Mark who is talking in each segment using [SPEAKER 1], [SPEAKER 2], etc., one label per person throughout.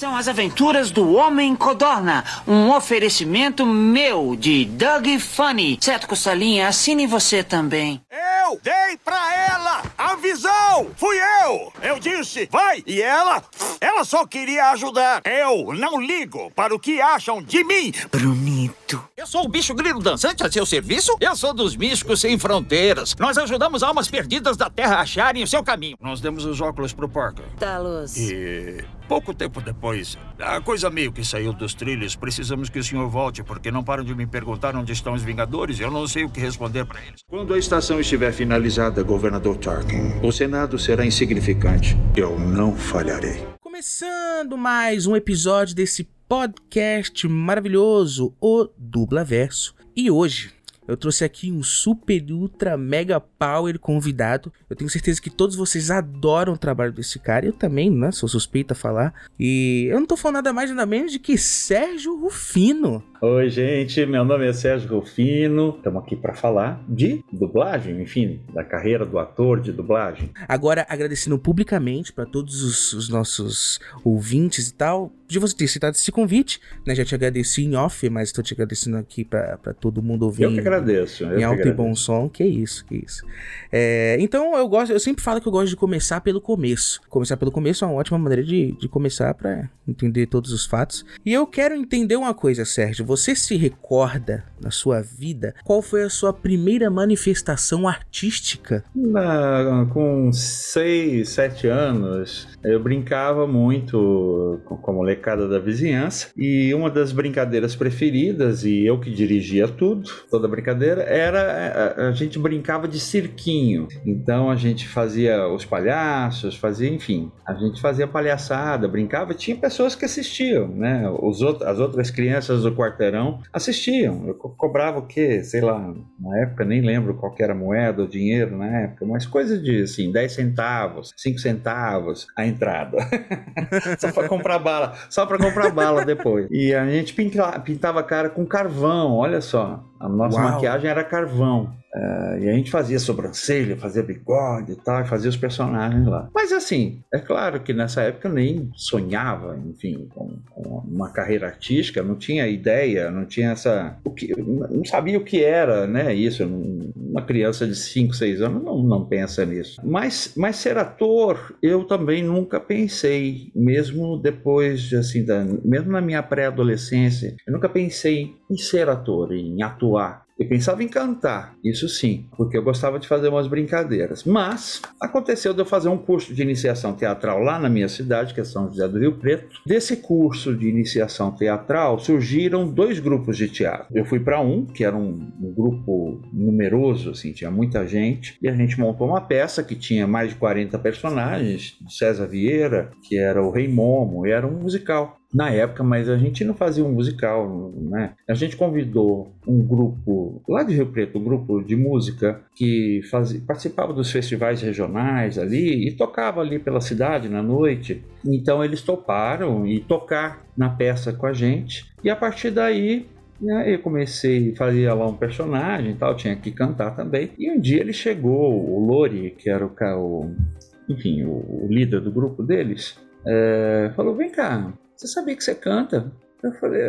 [SPEAKER 1] São as aventuras do Homem Codorna, um oferecimento meu de Doug Funny. Certo, Costalinha, assine você também.
[SPEAKER 2] Eu dei pra ela a visão! Fui eu! Eu disse, vai! E ela, ela só queria ajudar. Eu não ligo para o que acham de mim, Brunito.
[SPEAKER 3] Eu sou o bicho grilo dançante a seu serviço? Eu sou dos místicos sem fronteiras. Nós ajudamos almas perdidas da Terra a acharem o seu caminho.
[SPEAKER 2] Nós demos os óculos pro Parker.
[SPEAKER 4] Talos.
[SPEAKER 2] E pouco tempo depois, a coisa meio que saiu dos trilhos. Precisamos que o senhor volte, porque não param de me perguntar onde estão os Vingadores. Eu não sei o que responder para eles. Quando a estação estiver finalizada, governador Tarkin, o Senado será insignificante. Eu não falharei.
[SPEAKER 5] Começando mais um episódio desse podcast maravilhoso, o Dubla Verso. E hoje eu trouxe aqui um super ultra mega power convidado. Eu tenho certeza que todos vocês adoram o trabalho desse cara. Eu também, né? Sou suspeita a falar. E eu não tô falando nada mais nada menos de que Sérgio Rufino.
[SPEAKER 6] Oi, gente, meu nome é Sérgio Rufino. Estamos aqui para falar de dublagem, enfim, da carreira do ator de dublagem.
[SPEAKER 5] Agora, agradecendo publicamente para todos os, os, nossos ouvintes e tal, de você ter citado esse convite, né? Já te agradeci em off, mas estou te agradecendo aqui para todo mundo ouvir.
[SPEAKER 6] Eu que agradeço. Eu
[SPEAKER 5] em alto e bom som, que isso, que isso. É, então, eu gosto, eu sempre falo que eu gosto de começar pelo começo. Começar pelo começo é uma ótima maneira de, de começar para entender todos os fatos. E eu quero entender uma coisa, Sérgio. Você se recorda na sua vida qual foi a sua primeira manifestação artística?
[SPEAKER 6] Na, com 6, 7 anos, eu brincava muito com, com a molecada da vizinhança e uma das brincadeiras preferidas, e eu que dirigia tudo, toda brincadeira, era a, a gente brincava de cirquinho. Então a gente fazia os palhaços, fazia, enfim, a gente fazia palhaçada, brincava, tinha pessoas que assistiam, né? Os as outras crianças do quarto quarteirão assistiam. Eu cobrava o quê? Sei lá, na época nem lembro qual era a moeda ou dinheiro na época, mas coisa de assim, 10 centavos, 5 centavos a entrada. só para comprar bala, só para comprar bala depois. E a gente pintava a cara com carvão, olha só. A nossa Uau. maquiagem era carvão. Uh, e a gente fazia sobrancelha, fazia bigode e tal, fazia os personagens lá. Mas assim, é claro que nessa época eu nem sonhava, enfim, com, com, uma carreira artística, não tinha ideia, não tinha essa. O que, não sabia o que era, né? Isso, uma criança de 5, 6 anos não, não pensa nisso. Mas, mas ser ator, eu também nunca pensei, mesmo depois, assim, da, mesmo na minha pré-adolescência, eu nunca pensei em ser ator, em Eu pensava em cantar, isso sim, porque eu gostava de fazer umas brincadeiras. Mas aconteceu de eu fazer um curso de iniciação teatral lá na minha cidade, que é São José do Rio Preto. Desse curso de iniciação teatral surgiram dois grupos de teatro. Eu fui para um, que era um, um, grupo numeroso, assim, tinha muita gente, e a gente montou uma peça que tinha mais de 40 personagens, César Vieira, que era o Rei Momo, era um musical na época, mas a gente não fazia um musical, né? A gente convidou um grupo lá de Rio Preto, um grupo de música que fazia, participava dos festivais regionais ali e tocava ali pela cidade na noite. Então eles toparam e tocar na peça com a gente. E a partir daí né, eu comecei, fazia lá um personagem e tal, tinha que cantar também. E um dia ele chegou, o Lori, que era o, enfim, o líder do grupo deles, é, falou: Vem cá, você sabia que você canta? Eu falei,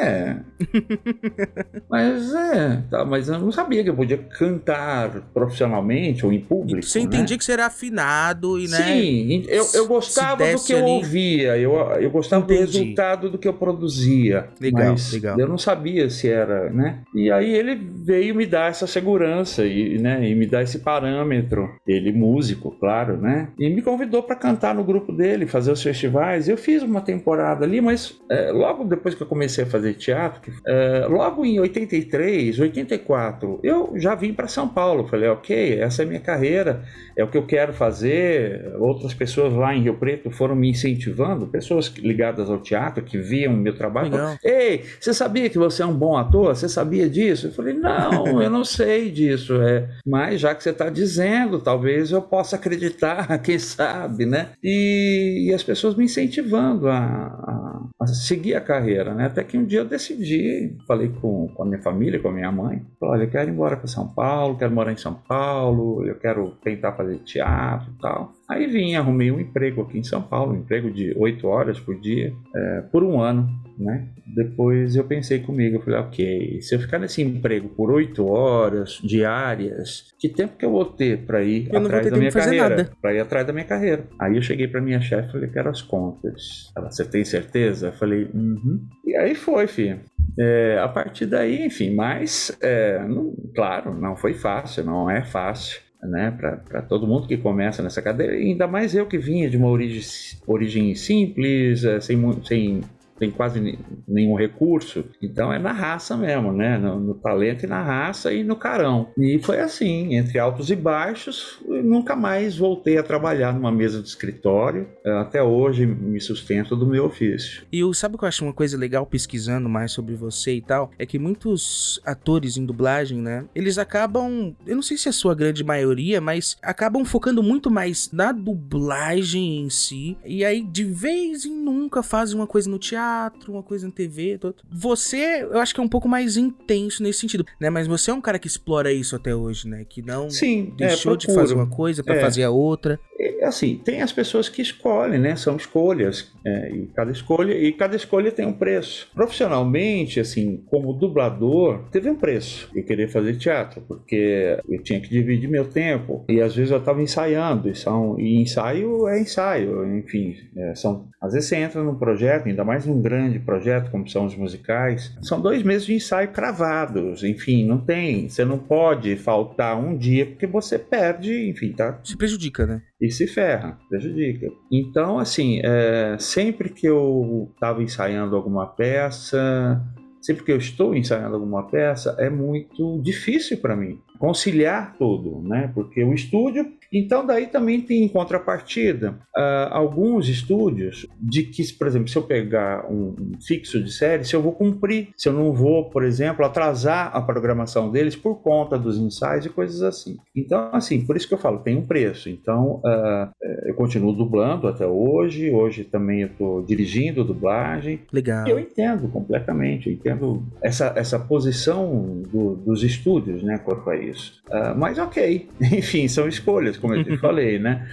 [SPEAKER 6] é. mas é, tá, mas eu não sabia que eu podia cantar profissionalmente ou em público.
[SPEAKER 5] Você
[SPEAKER 6] né?
[SPEAKER 5] entendia que você era afinado e, né?
[SPEAKER 6] Sim, eu, eu gostava do que eu ali... ouvia, eu, eu gostava Entendi. do resultado do que eu produzia.
[SPEAKER 5] Legal, legal.
[SPEAKER 6] Eu não sabia se era, né? E aí ele veio me dar essa segurança e, né, e me dar esse parâmetro. Ele, músico, claro, né? E me convidou para cantar no grupo dele, fazer os festivais. Eu fiz uma temporada ali, mas é, logo depois que eu comecei a fazer teatro, é, logo em 83, 84, eu já vim para São Paulo. Falei, ok, essa é a minha carreira, é o que eu quero fazer. Outras pessoas lá em Rio Preto foram me incentivando, pessoas ligadas ao teatro que viam o meu trabalho. Falaram, Ei, você sabia que você é um bom ator? Você sabia disso? Eu falei, não, eu não sei disso. É, mas já que você está dizendo, talvez eu possa acreditar, quem sabe, né? E, e as pessoas me incentivando a, a, seguir a carreira, né? Até que um dia eu decidi, falei com, com a minha família, com a minha mãe, falei, olha, eu quero ir embora para São Paulo, quero morar em São Paulo, eu quero tentar fazer teatro e tal. Aí vim, arrumei um emprego aqui em São Paulo, um emprego de oito horas por dia, é, por um ano, né? Depois eu pensei comigo, eu falei, ok, se eu ficar nesse emprego por oito horas diárias, que tempo que eu vou ter para ir
[SPEAKER 5] eu
[SPEAKER 6] atrás da minha carreira? Para ir atrás da minha carreira. Aí eu cheguei para minha chefe e falei, quero as contas. Ela, você tem certeza? Eu falei, uhum. E aí foi, filho. É, a partir daí, enfim, mas, é, não, claro, não foi fácil, não é fácil né, para todo mundo que começa nessa cadeira, ainda mais eu que vinha de uma origem, origem simples, é, sem, sem tem quase nenhum recurso. Então é na raça mesmo, né? No, no, talento e na raça e no carão. E foi assim, entre altos e baixos, nunca mais voltei a trabalhar numa mesa de escritório. Até hoje me sustento do meu ofício.
[SPEAKER 5] E eu, sabe o que eu acho uma coisa legal pesquisando mais sobre você e tal? É que muitos atores em dublagem, né? Eles acabam, eu não sei se é a sua grande maioria, mas acabam focando muito mais na dublagem em si. E aí, de vez em nunca, fazem uma coisa no teatro teatro, uma coisa na TV. Você, eu acho que é um pouco mais intenso nesse sentido, né? Mas você é um cara que explora isso até hoje, né? Que não
[SPEAKER 6] Sim,
[SPEAKER 5] é, deixou
[SPEAKER 6] é,
[SPEAKER 5] de fazer uma coisa para é. fazer a outra.
[SPEAKER 6] É, assim, tem as pessoas que escolhem, né? São escolhas. É, e cada escolha e cada escolha tem um preço. Profissionalmente, assim, como dublador, teve um preço e querer fazer teatro, porque eu tinha que dividir meu tempo e às vezes eu estava ensaiando e, são, e ensaio é ensaio, enfim, são às vezes você entra num projeto, ainda mais num grande projeto como são os musicais, são dois meses de ensaio cravados, enfim, não tem, você não pode faltar um dia porque você perde, enfim, tá?
[SPEAKER 5] Se prejudica, né?
[SPEAKER 6] E se ferra, prejudica. Então, assim, é, sempre que eu estava ensaiando alguma peça, sempre que eu estou ensaiando alguma peça, é muito difícil para mim conciliar tudo, né? Porque o estúdio, então daí também tem em contrapartida uh, alguns estúdios de que, por exemplo, se eu pegar um, um, fixo de série, se eu vou cumprir, se eu não vou, por exemplo, atrasar a programação deles por conta dos ensaios e coisas assim. Então, assim, por isso que eu falo, tem um preço. Então, uh, eu continuo dublando até hoje. Hoje também eu estou dirigindo dublagem.
[SPEAKER 5] Legal.
[SPEAKER 6] Eu entendo completamente, eu entendo essa, essa posição do, dos estúdios, né, quanto a isso. Uh, mas ok, enfim, são escolhas, como eu te falei, né?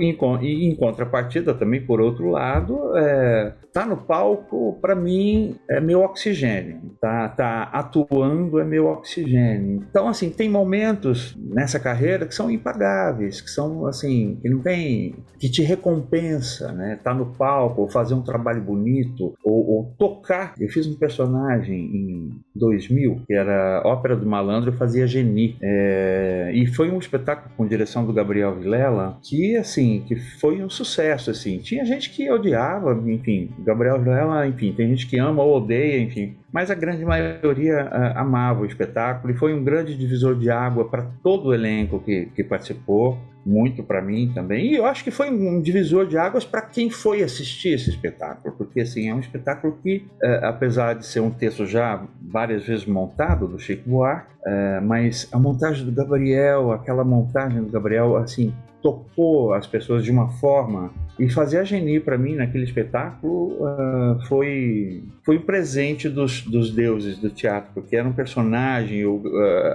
[SPEAKER 6] Em contrapartida também, por outro lado, é, tá no palco, para mim, é meu oxigênio. Tá, tá atuando é meu oxigênio. Então, assim, tem momentos nessa carreira que são impagáveis, que são, assim, que não tem... que te recompensa, né? Tá no palco, fazer um trabalho bonito, ou, ou tocar. Eu fiz um personagem em 2000, que era Ópera do Malandro, eu fazia Geni. É, e foi um espetáculo com direção do Gabriel Vilela, que, assim, assim, que foi um sucesso, assim. Tinha gente que odiava, enfim, Gabriel Vilela, enfim, tem gente que ama ou odeia, enfim. Mas a grande maioria uh, amava o espetáculo e foi um grande divisor de água para todo o elenco que, que participou, muito para mim também. E eu acho que foi um divisor de águas para quem foi assistir esse espetáculo, porque assim é um espetáculo que, uh, apesar de ser um texto já várias vezes montado do Chico Buarque, uh, mas a montagem do Gabriel, aquela montagem do Gabriel, assim, tocou as pessoas de uma forma e fazer a Geni para mim naquele espetáculo uh, foi foi um presente dos, dos deuses do teatro porque era um personagem uh,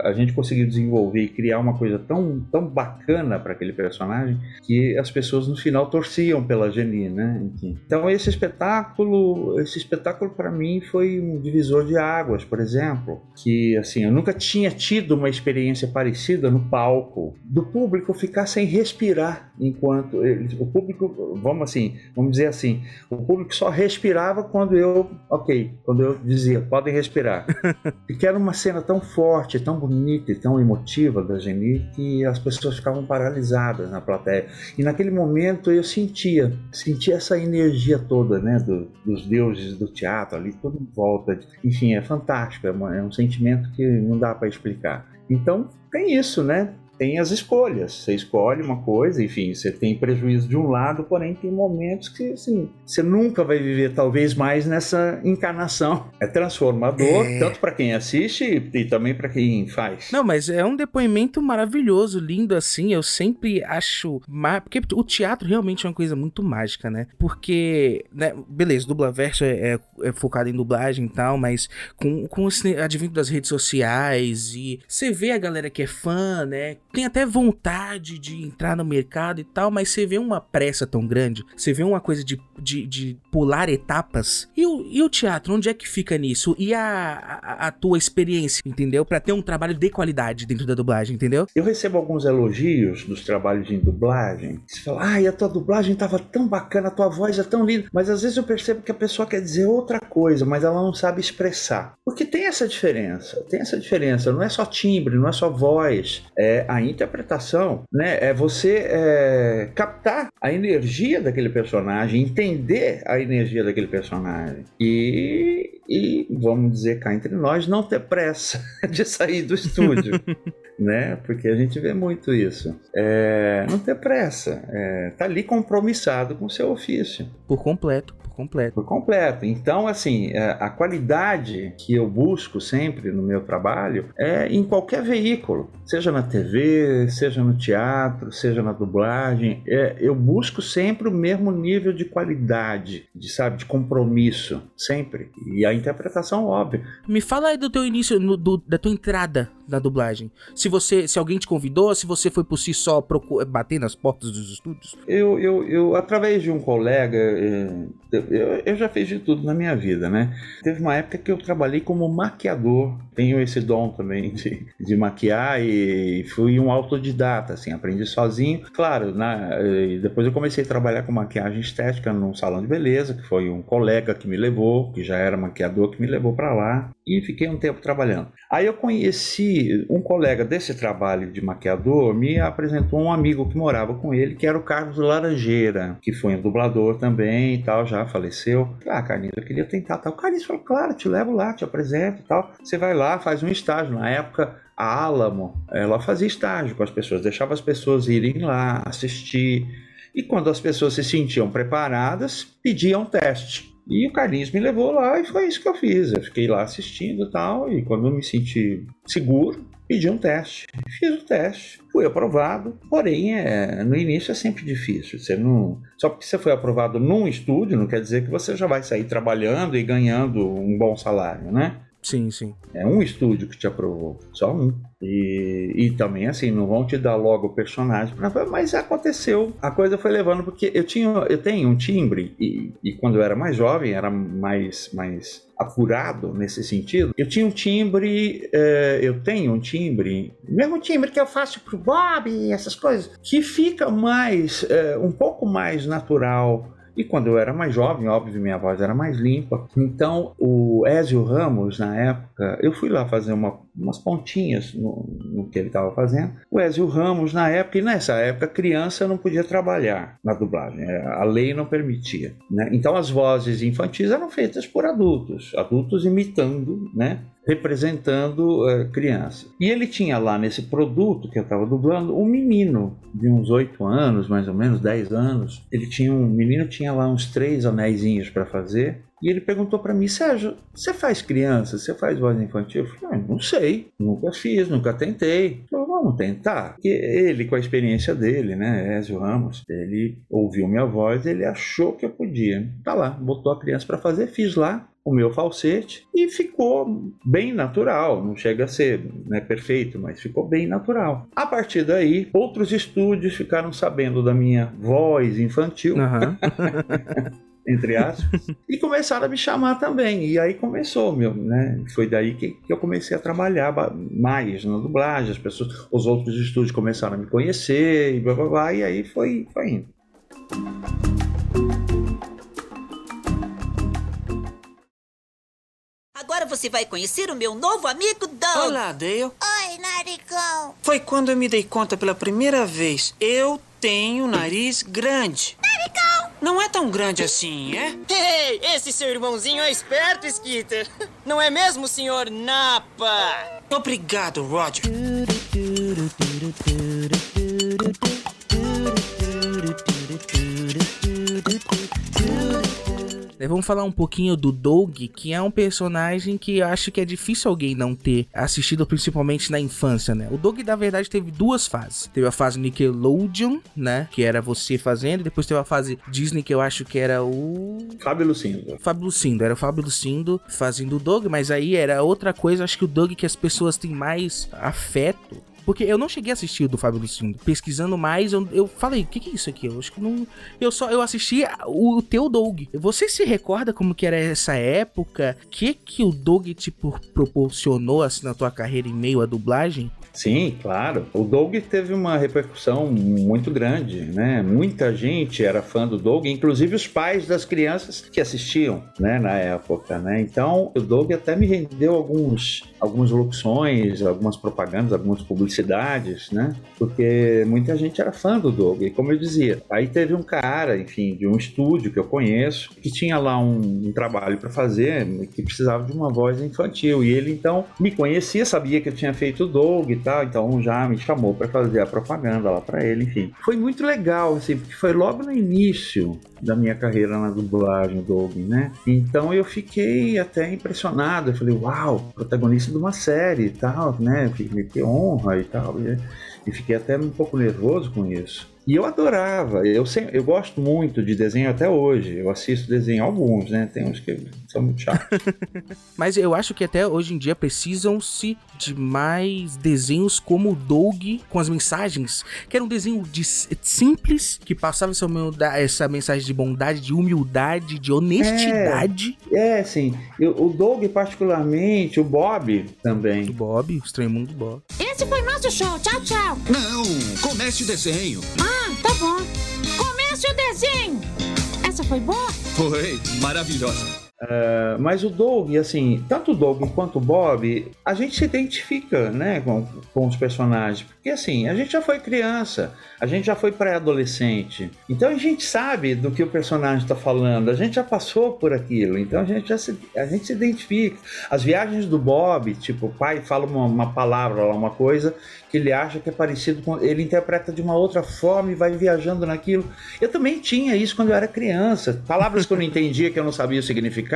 [SPEAKER 6] a gente conseguiu desenvolver e criar uma coisa tão tão bacana para aquele personagem que as pessoas no final torciam pela Geni, né? Então esse espetáculo esse espetáculo para mim foi um divisor de águas, por exemplo, que assim eu nunca tinha tido uma experiência parecida no palco do público ficar sem respirar enquanto eles, o público vamos assim, vamos dizer assim, o público só respirava quando eu, ok, quando eu dizia, podem respirar. Porque era uma cena tão forte, tão bonita e tão emotiva da Geni que as pessoas ficavam paralisadas na plateia. E naquele momento eu sentia, sentia essa energia toda, né, do, dos deuses do teatro ali, tudo em volta. Enfim, é fantástico, é, uma, é um sentimento que não dá para explicar. Então, tem isso, né? Tem as escolhas. Você escolhe uma coisa, enfim, você tem prejuízo de um lado, porém tem momentos que assim, você nunca vai viver talvez mais nessa encarnação. É transformador, é. tanto para quem assiste e também para quem faz.
[SPEAKER 5] Não, mas é um depoimento maravilhoso, lindo assim. Eu sempre acho. Porque o teatro realmente é uma coisa muito mágica, né? Porque, né, beleza, dublaverso é, é, é focado em dublagem e tal, mas com, com o advento das redes sociais e você vê a galera que é fã, né? Tem até vontade de entrar no mercado e tal, mas você vê uma pressa tão grande, você vê uma coisa de, de, de pular etapas. E o, e o teatro, onde é que fica nisso? E a, a, a tua experiência, entendeu? Para ter um trabalho de qualidade dentro da dublagem, entendeu?
[SPEAKER 6] Eu recebo alguns elogios dos trabalhos em dublagem. Você fala, ai, a tua dublagem tava tão bacana, a tua voz é tão linda. Mas às vezes eu percebo que a pessoa quer dizer outra coisa, mas ela não sabe expressar. Porque tem essa diferença, tem essa diferença. Não é só timbre, não é só voz, é a interpretação, né? É você é, captar a energia daquele personagem, entender a energia daquele personagem. E, e vamos dizer cá entre nós, não ter pressa de sair do estúdio. né? Porque a gente vê muito isso. É, não ter pressa. É, tá ali compromissado com o seu ofício.
[SPEAKER 5] Por completo completo.
[SPEAKER 6] Por completo. Então, assim, é, a qualidade que eu busco sempre no meu trabalho é em qualquer veículo, seja na TV, seja no teatro, seja na dublagem, é, eu busco sempre o mesmo nível de qualidade, de sabe, de compromisso, sempre. E a interpretação óbvia.
[SPEAKER 5] Me fala aí do teu início, no, do, da tua entrada na dublagem. Se você, se alguém te convidou, se você foi por si só bater nas portas dos estúdios.
[SPEAKER 6] Eu, eu, eu através de um colega, é, eu, eu, já fiz de tudo na minha vida, né? Teve uma época que eu trabalhei como maquiador. Tenho esse dom também de, de maquiar e fui um autodidata, assim, aprendi sozinho. Claro, na, depois eu comecei a trabalhar com maquiagem estética num salão de beleza, que foi um colega que me levou, que já era maquiador, que me levou para lá e fiquei um tempo trabalhando. Aí eu conheci um colega desse trabalho de maquiador, me apresentou um amigo que morava com ele, que era o Carlos Laranjeira, que foi um dublador também e tal, já faleceu. Ah, Carlinhos, eu queria tentar tal. O Carlinhos falou, claro, te levo lá, te apresento e tal. Você vai lá, faz um estágio. Na época, a Alamo, ela fazia estágio com as pessoas, deixava as pessoas irem lá, assistir. E quando as pessoas se sentiam preparadas, pediam teste. E o Carlinhos me levou lá e foi isso que eu fiz. Eu fiquei lá assistindo e tal, e quando eu me senti seguro, pedi um teste. Fiz o teste, fui aprovado, porém é, no início é sempre difícil. Você não, só porque você foi aprovado num estúdio não quer dizer que você já vai sair trabalhando e ganhando um bom salário, né?
[SPEAKER 5] Sim, sim.
[SPEAKER 6] É um estúdio que te aprovou, só um. E, e também, assim, não vão te dar logo o personagem, mas aconteceu. A coisa foi levando, porque eu, tinha, eu tenho um timbre, e, e quando eu era mais jovem, era mais, mais apurado nesse sentido. Eu tinha um timbre, é, eu tenho um timbre, mesmo timbre que eu faço pro Bob e essas coisas, que fica mais, é, um pouco mais natural e quando eu era mais jovem, óbvio, minha voz era mais limpa. Então, o Ézio Ramos, na época, eu fui lá fazer uma, umas pontinhas no, no que ele estava fazendo. O Ézio Ramos, na época, e nessa época, criança não podia trabalhar na dublagem, é, a lei não permitia. Né? Então, as vozes infantis eram feitas por adultos, adultos imitando, né? Representando uh, criança. E ele tinha lá nesse produto que eu estava dublando um menino de uns 8 anos, mais ou menos, 10 anos. Ele tinha um menino tinha lá uns três anéisinhos para fazer. E ele perguntou para mim, Sérgio, você faz criança? Você faz voz infantil? Eu falei, ah, não sei, nunca fiz, nunca tentei. Falei, vamos tentar. Porque ele, com a experiência dele, né, Ezio Ramos, ele ouviu minha voz, ele achou que eu podia. Tá lá, botou a criança para fazer, fiz lá o meu falsete e ficou bem natural. Não chega a ser né, perfeito, mas ficou bem natural. A partir daí, outros estúdios ficaram sabendo da minha voz infantil. Uhum. entre aspas, e começaram a me chamar também. E aí começou, meu, né? Foi daí que, que eu comecei a trabalhar mais na dublagem. As pessoas, os outros estúdios começaram a me conhecer e blá blá blá, e aí foi, foi indo.
[SPEAKER 4] Você vai conhecer o meu novo amigo Doug.
[SPEAKER 1] Olá, Dale.
[SPEAKER 4] Oi, naricão.
[SPEAKER 1] Foi quando eu me dei conta pela primeira vez. Eu tenho nariz grande.
[SPEAKER 4] Naricão!
[SPEAKER 1] Não é tão grande assim, é?
[SPEAKER 7] Ei, esse seu irmãozinho é esperto, Skitter. Não é mesmo, senhor Napa?
[SPEAKER 1] Obrigado, Roger.
[SPEAKER 5] Vamos falar um pouquinho do Doug, que é um personagem que eu acho que é difícil alguém não ter assistido, principalmente na infância, né? O Doug, na verdade, teve duas fases. Teve a fase Nickelodeon, né? Que era você fazendo, e depois teve a fase Disney, que eu acho que era o.
[SPEAKER 6] Fábio Lucindo.
[SPEAKER 5] Fábio Lucindo, era o Fábio Lucindo fazendo o Doug, mas aí era outra coisa, acho que o Doug que as pessoas têm mais afeto porque eu não cheguei a assistir o do Fábio Lucindo. Pesquisando mais, eu, eu falei, o que, que é isso aqui? Eu acho que não. Eu só eu assisti o, o teu Doug. Você se recorda como que era essa época? O que que o Doug te proporcionou assim na tua carreira em meio à dublagem?
[SPEAKER 6] Sim, claro. O Doug teve uma repercussão muito grande, né? Muita gente era fã do Doug, inclusive os pais das crianças que assistiam, né, na época, né? Então, o Doug até me rendeu alguns algumas locuções, algumas propagandas, algumas publicidades, né? Porque muita gente era fã do Doug, e como eu dizia, aí teve um cara, enfim, de um estúdio que eu conheço, que tinha lá um, um trabalho para fazer, que precisava de uma voz infantil, e ele então me conhecia, sabia que eu tinha feito o Doug tal, então já me chamou para fazer a propaganda lá para ele, enfim. Foi muito legal, assim, porque foi logo no início da minha carreira na dublagem Doug, né? Então eu fiquei até impressionado, eu falei, uau, protagonista de uma série e tal, né? Que honra e tal, e, fiquei até um pouco nervoso com isso. E eu adorava, eu, sempre, eu gosto muito de desenho até hoje. Eu assisto desenho alguns, né? Tem uns que são muito chatos.
[SPEAKER 5] Mas eu acho que até hoje em dia precisam-se de mais desenhos como o Doug, com as mensagens, que era um desenho de, simples, que passava essa, essa mensagem de bondade, de humildade, de honestidade.
[SPEAKER 6] É, é sim. Eu, o Doug, particularmente, o Bob também.
[SPEAKER 5] O Bob, o Estranho Mundo do Bob.
[SPEAKER 8] Esse foi nosso show. Tchau, tchau.
[SPEAKER 3] Não, comece o desenho.
[SPEAKER 8] Ah, ah, tá bom. Comece o desenho. Essa foi boa?
[SPEAKER 3] Foi, maravilhosa.
[SPEAKER 6] Uh, mas o Doug, assim, tanto o Doug quanto o Bob, a gente se identifica, né, com, com os personagens. Porque, assim, a gente já foi criança, a gente já foi pré-adolescente. Então a gente sabe do que o personagem está falando, a gente já passou por aquilo. Então a gente já se, a gente se identifica. As viagens do Bob, tipo, o pai fala uma, uma palavra lá, uma coisa que ele acha que é parecido com. Ele interpreta de uma outra forma e vai viajando naquilo. Eu também tinha isso quando eu era criança. Palavras que eu não entendia, que eu não sabia o significado,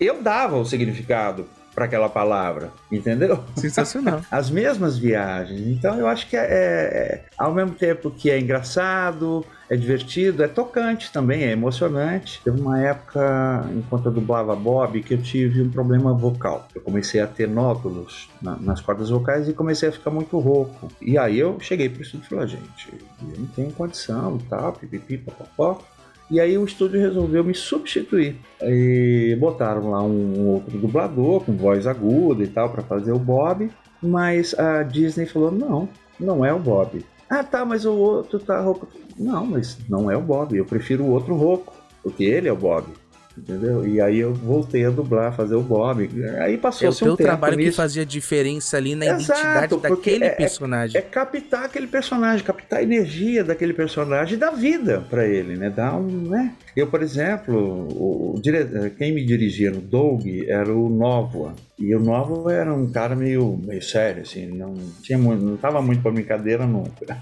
[SPEAKER 6] eu dava o significado para aquela palavra, entendeu?
[SPEAKER 5] Sensacional.
[SPEAKER 6] As mesmas viagens. Então eu acho que é, é, ao mesmo tempo que é engraçado, é divertido, é tocante também, é emocionante. Teve uma época, enquanto eu dublava Bob, que eu tive um problema vocal. Eu comecei a ter nódulos na, nas cordas vocais e comecei a ficar muito rouco. E aí eu cheguei para o estúdio e falei, gente, eu não tenho condição e tal, pipipi, papapó. E aí o estúdio resolveu me substituir. E botaram lá um outro dublador com voz aguda e tal para fazer o Bob, mas a Disney falou: "Não, não é o Bob". Ah, tá, mas o outro tá rouco. Não, mas não é o Bob. Eu prefiro o outro rouco, porque ele é o Bob entendeu? E aí eu voltei a dublar, fazer o Bob. Aí passou é
[SPEAKER 5] o teu trabalho nisso. que fazia diferença ali na Exato, identidade daquele é, é, personagem.
[SPEAKER 6] É, é, captar aquele personagem, captar a energia daquele personagem e dar vida para ele, né? Dar um, né? Eu, por exemplo, o, o, quem me dirigia no Doug era o Novoa. E o Novo era um cara meio, meio sério, assim, não tinha muito, não tava muito pra brincadeira nunca.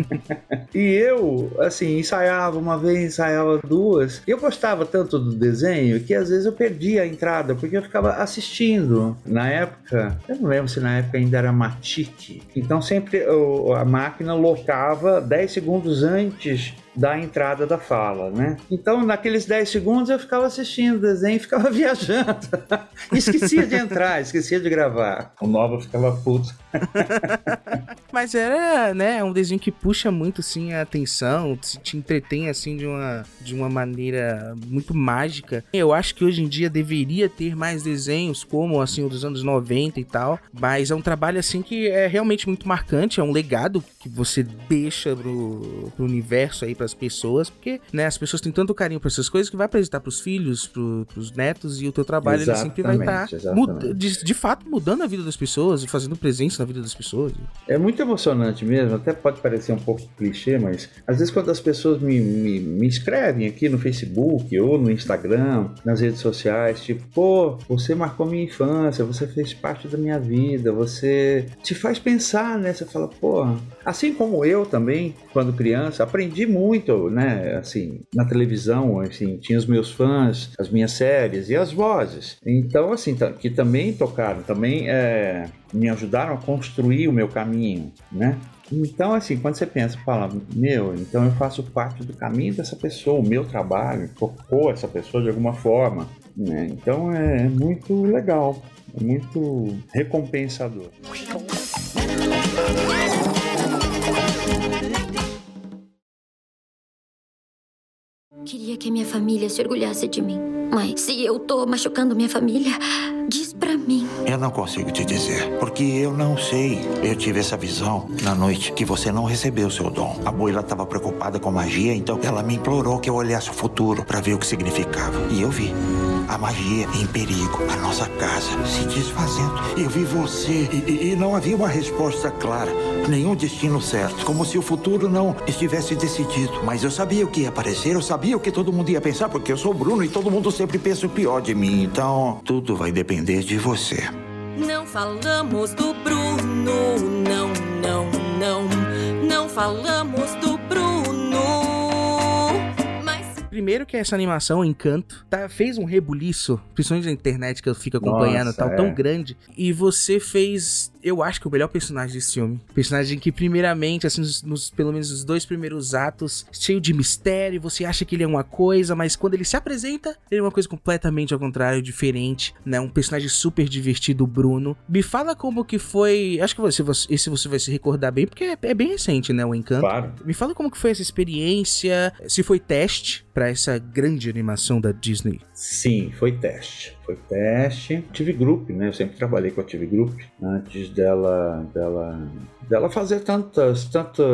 [SPEAKER 6] e eu, assim, ensaiava uma vez, ensaiava duas. Eu gostava tanto do desenho que às vezes eu perdia a entrada, porque eu ficava assistindo. Na época, eu não lembro se na época ainda era Matic. Então sempre eu, a máquina locava 10 segundos antes da entrada da fala, né? Então, naqueles 10 segundos eu ficava assistindo o desenho e ficava viajando. esquecia de entrar, esquecia de gravar. O Nova ficava puto.
[SPEAKER 5] Mas era, né, um desenho que puxa muito, assim, a atenção, te entretém, assim, de uma, de uma maneira muito mágica. Eu acho que hoje em dia deveria ter mais desenhos como, assim, o dos anos 90 e tal, mas é um trabalho, assim, que é realmente muito marcante, é um legado que você deixa pro, pro universo aí, para as pessoas, porque, né, as pessoas têm tanto carinho por essas coisas que vai apresentar pros filhos, pro, pros netos, e o teu trabalho ele sempre vai estar, tá de, de fato, mudando a vida das pessoas e fazendo presença na vida das pessoas.
[SPEAKER 6] É muito emocionante mesmo, até pode parecer um pouco clichê, mas às vezes quando as pessoas me, me, me escrevem aqui no Facebook ou no Instagram, nas redes sociais, tipo, pô, você marcou minha infância, você fez parte da minha vida, você te faz pensar, né? Você fala, pô, assim como eu também, quando criança, aprendi muito muito, né? Assim, na televisão, assim, tinha os meus fãs, as minhas séries e as vozes. Então, assim, que também tocaram, também é, me ajudaram a construir o meu caminho, né? Então, assim, quando você pensa, fala, meu, então eu faço parte do caminho dessa pessoa, o meu trabalho tocou essa pessoa de alguma forma, né? Então é, é muito legal, é muito recompensador.
[SPEAKER 9] Queria que minha família se orgulhasse de mim. Mas se eu tô machucando minha família, diz pra mim.
[SPEAKER 10] Eu não consigo te dizer, porque eu não sei. Eu tive essa visão na noite que você não recebeu seu dom. A Boila estava preocupada com magia, então ela me implorou que eu olhasse o futuro para ver o que significava. E eu vi a magia em perigo, a nossa casa se desfazendo. Eu vi você e, e, não havia uma resposta clara, nenhum destino certo, como se o futuro não estivesse decidido. Mas eu sabia o que ia aparecer, eu sabia o que todo mundo ia pensar, porque eu sou Bruno e todo mundo sempre pensa o pior de mim. Então, tudo vai depender de você.
[SPEAKER 11] Não falamos do Bruno, não, não, não. Não falamos do
[SPEAKER 5] Primeiro que essa animação, Encanto, tá, fez um rebuliço, principalmente na internet que eu fico acompanhando Nossa, tal, é. tão grande. E você fez, eu acho que o melhor personagem desse filme. Personagem que, primeiramente, assim, nos, pelo menos os dois primeiros atos, cheio de mistério, você acha que ele é uma coisa, mas quando ele se apresenta, ele é uma coisa completamente ao contrário, diferente, né? Um personagem super divertido, Bruno. Me fala como que foi. Acho que você, esse você vai se recordar bem, porque é, é bem recente, né? O Encanto. Claro. Me fala como que foi essa experiência, se foi teste para essa grande animação da Disney?
[SPEAKER 6] Sim, foi teste. Foi teste. TV Group, né? Eu sempre trabalhei com a TV Group antes dela, dela, dela fazer tantas, tantas,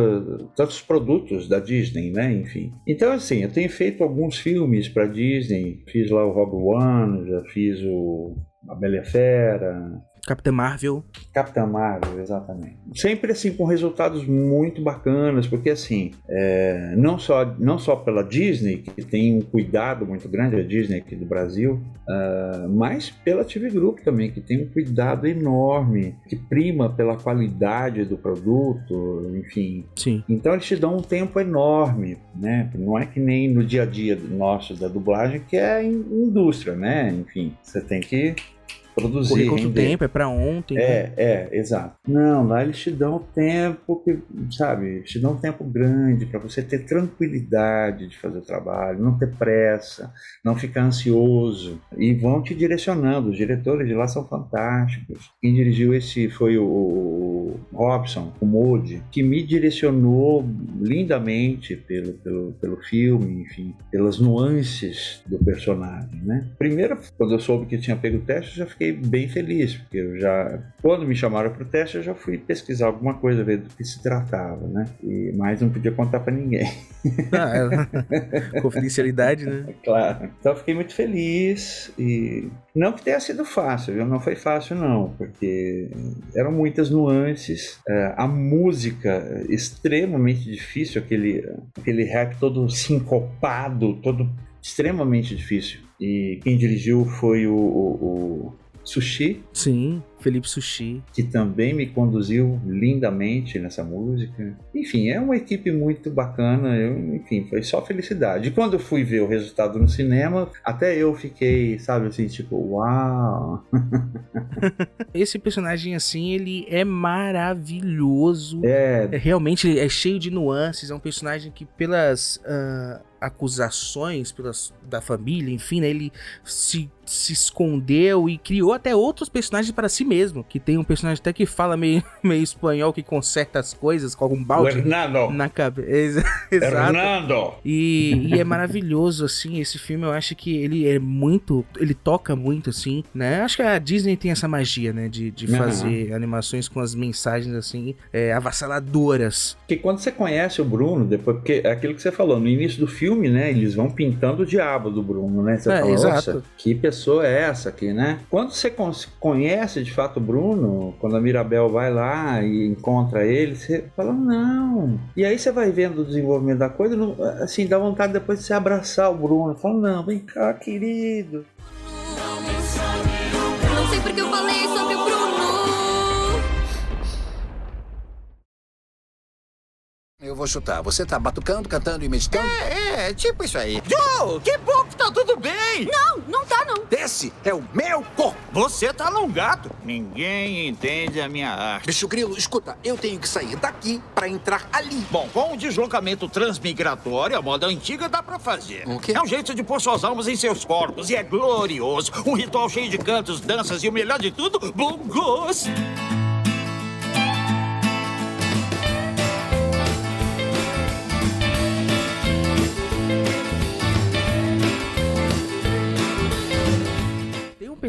[SPEAKER 6] tantos produtos da Disney, né? Enfim. Então, assim, eu tenho feito alguns filmes para Disney. Fiz lá o Rogue One, já fiz o A Bela Fera,
[SPEAKER 5] Capitã Marvel.
[SPEAKER 6] Capitã Marvel, exatamente. Sempre assim com resultados muito bacanas, porque assim, é, não, só, não só pela Disney, que tem um cuidado muito grande, a Disney aqui do Brasil, uh, mas pela TV Group também, que tem um cuidado enorme, que prima pela qualidade do produto, enfim.
[SPEAKER 5] Sim.
[SPEAKER 6] Então eles te dão um tempo enorme, né? Não é que nem no dia a dia nosso da dublagem, que é indústria, né? Enfim, você tem que produzir. Correr
[SPEAKER 5] quanto tempo, é para ontem.
[SPEAKER 6] É, né? é, exato. Não, lá eles te dão tempo que, sabe, te dão um tempo grande para você ter tranquilidade de fazer o trabalho, não ter pressa, não ficar ansioso e vão te direcionando. Os diretores de lá são fantásticos. Quem dirigiu esse foi o, o Robson, o Modi, que me direcionou lindamente pelo, pelo, pelo filme, enfim, pelas nuances do personagem, né? Primeiro, quando eu soube que tinha pego o teste, eu já fiquei bem feliz, porque eu já, quando me chamaram para o teste, eu já fui pesquisar alguma coisa, ver do que se tratava, né? E, mas não podia contar para ninguém.
[SPEAKER 5] Ah, é. confidencialidade, né?
[SPEAKER 6] Claro. Então eu fiquei muito feliz e não que tenha sido fácil, viu? não foi fácil não, porque eram muitas nuances, é, a música extremamente difícil, aquele, aquele rap todo sincopado, todo extremamente difícil. E quem dirigiu foi o, o, o Sushi.
[SPEAKER 5] Sim, Felipe Sushi.
[SPEAKER 6] Que também me conduziu lindamente nessa música. Enfim, é uma equipe muito bacana. Eu, enfim, foi só felicidade. E quando eu fui ver o resultado no cinema, até eu fiquei, sabe, assim, tipo, uau!
[SPEAKER 5] Esse personagem, assim, ele é maravilhoso.
[SPEAKER 6] É.
[SPEAKER 5] é realmente é cheio de nuances. É um personagem que, pelas. Uh acusações pelas, da família, enfim, né, ele se, se escondeu e criou até outros personagens para si mesmo. Que tem um personagem até que fala meio, meio espanhol, que conserta as coisas com algum balde
[SPEAKER 6] Hernando.
[SPEAKER 5] na cabeça. Exato.
[SPEAKER 6] Hernando!
[SPEAKER 5] E, e é maravilhoso, assim, esse filme eu acho que ele é muito, ele toca muito, assim, né? Acho que a Disney tem essa magia, né, de, de fazer uhum. animações com as mensagens, assim, é, avassaladoras.
[SPEAKER 6] Que quando você conhece o Bruno, depois, porque é aquilo que você falou, no início do filme, filme, né? Eles vão pintando o diabo do Bruno, né? Você
[SPEAKER 5] é, fala, exato.
[SPEAKER 6] que pessoa é essa aqui, né? Quando você conhece de fato o Bruno, quando a Mirabel vai lá e encontra ele, você fala, não. E aí você vai vendo o desenvolvimento da coisa, assim, dá vontade depois de você abraçar o Bruno. Fala, não, vem cá, querido.
[SPEAKER 9] Não sei porque eu falei Bruno.
[SPEAKER 12] vou chutar. Você tá batucando, cantando e meditando?
[SPEAKER 3] É, é, tipo isso aí. Joe, que bom que tá tudo bem.
[SPEAKER 8] Não, não tá não.
[SPEAKER 12] Esse é o meu corpo.
[SPEAKER 3] Você tá gato. Ninguém entende a minha arte.
[SPEAKER 12] Bicho grilo, escuta, eu tenho que sair daqui pra entrar ali.
[SPEAKER 3] Bom, com o deslocamento transmigratório, a moda antiga dá pra fazer.
[SPEAKER 12] O quê?
[SPEAKER 3] É um jeito de pôr suas almas em seus corpos e é glorioso. Um ritual cheio de cantos, danças e o melhor de tudo, bom gosto.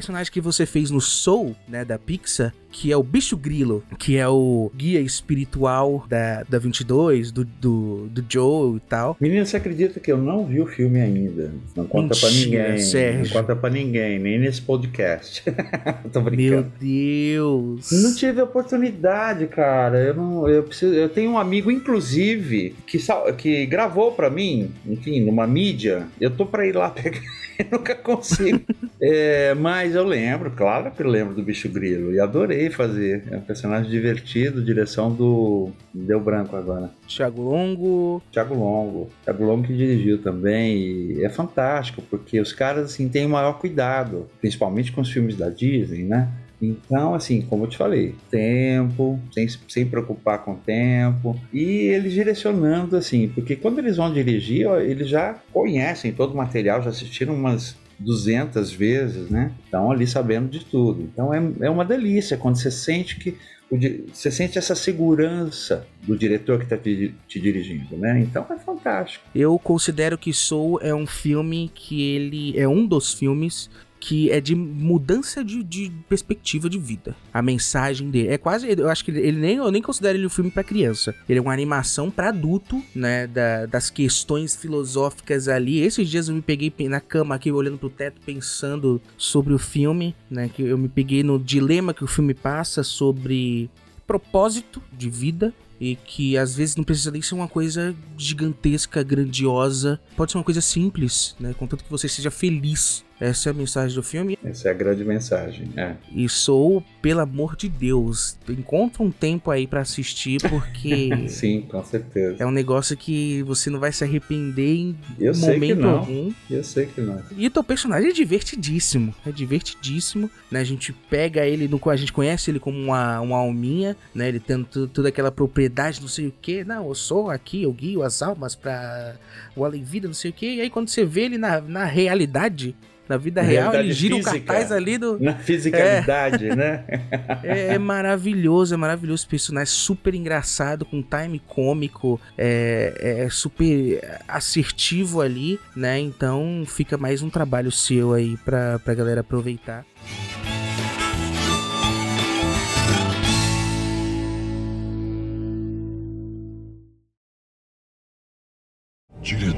[SPEAKER 5] Personagem que você fez no Soul, né, da Pixar, que é o Bicho Grilo, que é o guia espiritual da, da 22, do, do, do Joe e tal.
[SPEAKER 6] Menino, você acredita que eu não vi o filme ainda? Não conta pra
[SPEAKER 5] Mentira,
[SPEAKER 6] ninguém.
[SPEAKER 5] Sérgio.
[SPEAKER 6] Não conta pra ninguém, nem nesse podcast. Tô
[SPEAKER 5] Meu
[SPEAKER 6] brincando.
[SPEAKER 5] Deus.
[SPEAKER 6] Não tive oportunidade, cara. Eu não, eu preciso, eu tenho um amigo inclusive que que gravou pra mim, enfim, numa mídia. Eu tô pra ir lá pegar, eu nunca consigo. É, mas eu lembro, claro que eu lembro do bicho grilo e adorei fazer. É um personagem divertido, direção do deu branco agora.
[SPEAKER 5] Thiago Longo.
[SPEAKER 6] Thiago Longo. Thiago Longo que dirigiu também. E é fantástico, porque os caras assim, têm o maior cuidado, principalmente com os filmes da Disney, né? Então, assim, como eu te falei, tempo, sem, sem preocupar com o tempo, e eles direcionando, assim, porque quando eles vão dirigir, ó, eles já conhecem todo o material, já assistiram umas 200 vezes, né? Estão ali sabendo de tudo. Então é, é uma delícia quando você sente que você sente essa segurança do diretor que está te, te dirigindo, né? Então é fantástico.
[SPEAKER 5] Eu considero que Soul é um filme que ele é um dos filmes que é de mudança de, de perspectiva de vida. A mensagem dele é quase, eu acho que ele nem eu nem considero ele um filme pra criança. Ele é uma animação pra adulto, né, da- das questões filosóficas ali. Esses dias eu me peguei pe- na cama aqui olhando pro teto pensando sobre o filme, né, que eu me peguei no dilema que o filme passa sobre propósito de vida e que às vezes não precisa nem ser uma coisa gigantesca, grandiosa. Pode ser uma coisa simples, né? Contanto que você seja feliz. Essa é a mensagem do filme.
[SPEAKER 6] Essa é a grande mensagem. É.
[SPEAKER 5] E sou, pelo amor de Deus, encontra um tempo aí pra assistir, porque
[SPEAKER 6] Sim, com certeza.
[SPEAKER 5] é um negócio que você não vai se arrepender em
[SPEAKER 6] Eu sei que
[SPEAKER 5] momento
[SPEAKER 6] não.
[SPEAKER 5] algum.
[SPEAKER 6] Eu sei que não.
[SPEAKER 5] E o teu personagem é divertidíssimo. É divertidíssimo, né? A gente pega ele, no, a gente conhece ele como uma, uma alminha, né? Ele tendo toda aquela propriedade, não sei o que. Não, eu sou aqui, eu guio as almas pra o além-vida, não sei o que. E aí quando você vê ele na, na realidade, na vida real, ele gira o
[SPEAKER 6] física.
[SPEAKER 5] cartaz ali do...
[SPEAKER 6] Na fisicalidade, né?
[SPEAKER 5] É, é maravilhoso, é maravilhoso. Personagem super engraçado, com time cômico, é, é super assertivo ali, né? Então fica mais um trabalho seu aí pra, pra galera aproveitar.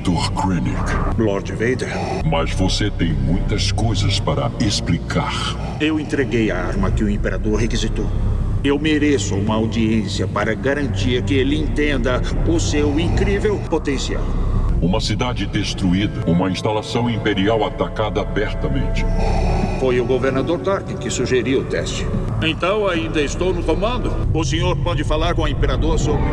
[SPEAKER 13] Diretor Krennic.
[SPEAKER 2] Lord Vader.
[SPEAKER 13] Mas você tem muitas coisas para explicar.
[SPEAKER 2] Eu entreguei a arma que o Imperador requisitou. Eu mereço uma audiência para garantir que ele entenda o seu incrível potencial.
[SPEAKER 13] Uma cidade destruída, uma instalação imperial atacada abertamente.
[SPEAKER 2] Foi o governador Tarkin que sugeriu o teste. Então ainda estou no comando. O senhor pode falar com o Imperador sobre.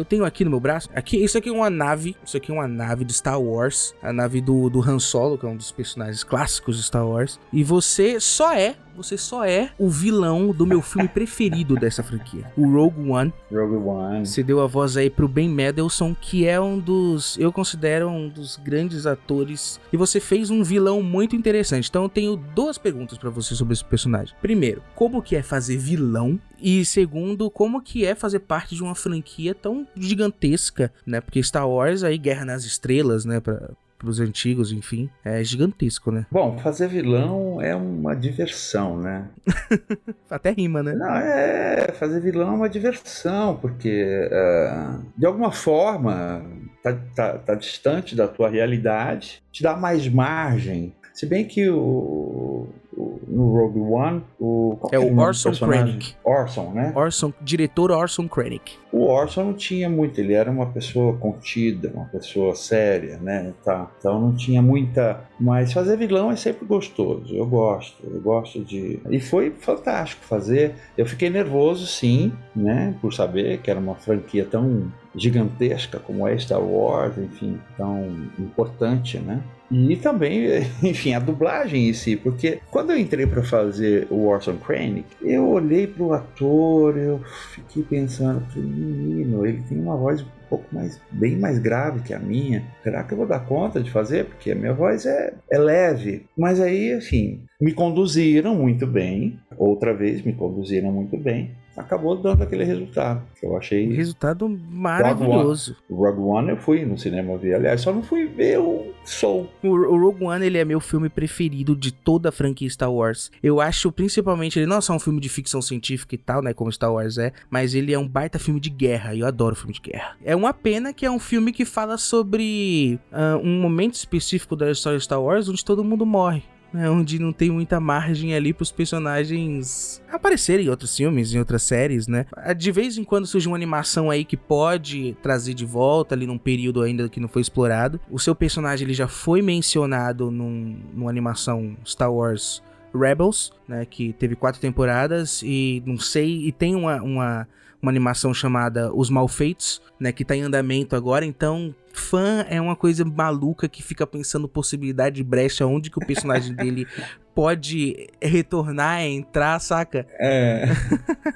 [SPEAKER 5] Eu tenho aqui no meu braço, aqui, isso aqui é uma nave, isso aqui é uma nave de Star Wars, a nave do, do Han Solo, que é um dos personagens clássicos de Star Wars. E você só é, você só é o vilão do meu filme preferido dessa franquia, o Rogue One.
[SPEAKER 6] Rogue One.
[SPEAKER 5] Você deu a voz aí pro Ben Mendelsohn, que é um dos, eu considero um dos grandes atores. E você fez um vilão muito interessante. Então eu tenho duas perguntas pra você sobre esse personagem. Primeiro, como que é fazer vilão? E segundo, como que é fazer parte de uma franquia tão gigantesca, né? Porque Star Wars aí Guerra nas Estrelas, né, para os antigos, enfim, é gigantesco, né?
[SPEAKER 6] Bom, fazer vilão é uma diversão, né?
[SPEAKER 5] Até rima, né?
[SPEAKER 6] Não, é. Fazer vilão é uma diversão, porque é, de alguma forma tá, tá, tá distante da tua realidade, te dá mais margem. Se bem que o, o- no Rogue One. O,
[SPEAKER 5] é o Orson Krennic.
[SPEAKER 6] Orson, né?
[SPEAKER 5] Orson, diretor Orson Krennic.
[SPEAKER 6] O Orson não tinha muito, ele era uma pessoa contida, uma pessoa séria, né? Tá. Então não tinha muita. Mas fazer vilão é sempre gostoso. Eu gosto, eu gosto de. E foi fantástico fazer. Eu fiquei nervoso, sim, né? Por saber que era uma franquia tão gigantesca como é Star Wars, enfim, tão importante, né? E também, enfim, a dublagem em si, porque quando eu entrei para fazer o Orson Krennic, eu olhei para o ator, eu fiquei pensando, menino, ele tem uma voz um pouco mais, bem mais grave que a minha. Será que eu vou dar conta de fazer? Porque a minha voz é, é leve. Mas aí, assim, me conduziram muito bem. Outra vez me conduziram muito bem acabou dando aquele resultado. Que eu achei.
[SPEAKER 5] Um resultado maravilhoso.
[SPEAKER 6] O Rogue One eu fui no cinema ver. Aliás, só não fui ver o Soul.
[SPEAKER 5] O, o Rogue One ele é meu filme preferido de toda a franquia Star Wars. Eu acho principalmente ele não é só um filme de ficção científica e tal, né? Como Star Wars é, mas ele é um baita filme de guerra. E eu adoro filme de guerra. É uma pena que é um filme que fala sobre uh, um momento específico da história de Star Wars onde todo mundo morre né, onde não tem muita margem ali para os personagens aparecerem em outros filmes, em outras séries, né? De vez em quando surge uma animação aí que pode trazer de volta ali num período ainda que não foi explorado. O seu personagem ele já foi mencionado num, numa animação Star Wars Rebels, né, que teve quatro temporadas e não sei, e tem uma, uma, uma animação chamada Os Malfeitos, né, que tá em andamento agora, então fã é uma coisa maluca que fica pensando possibilidade de brecha onde que o personagem dele pode retornar, entrar, saca?
[SPEAKER 6] É.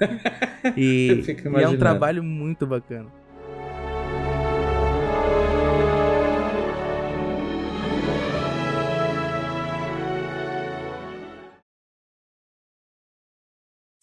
[SPEAKER 5] e, e é um trabalho muito bacana.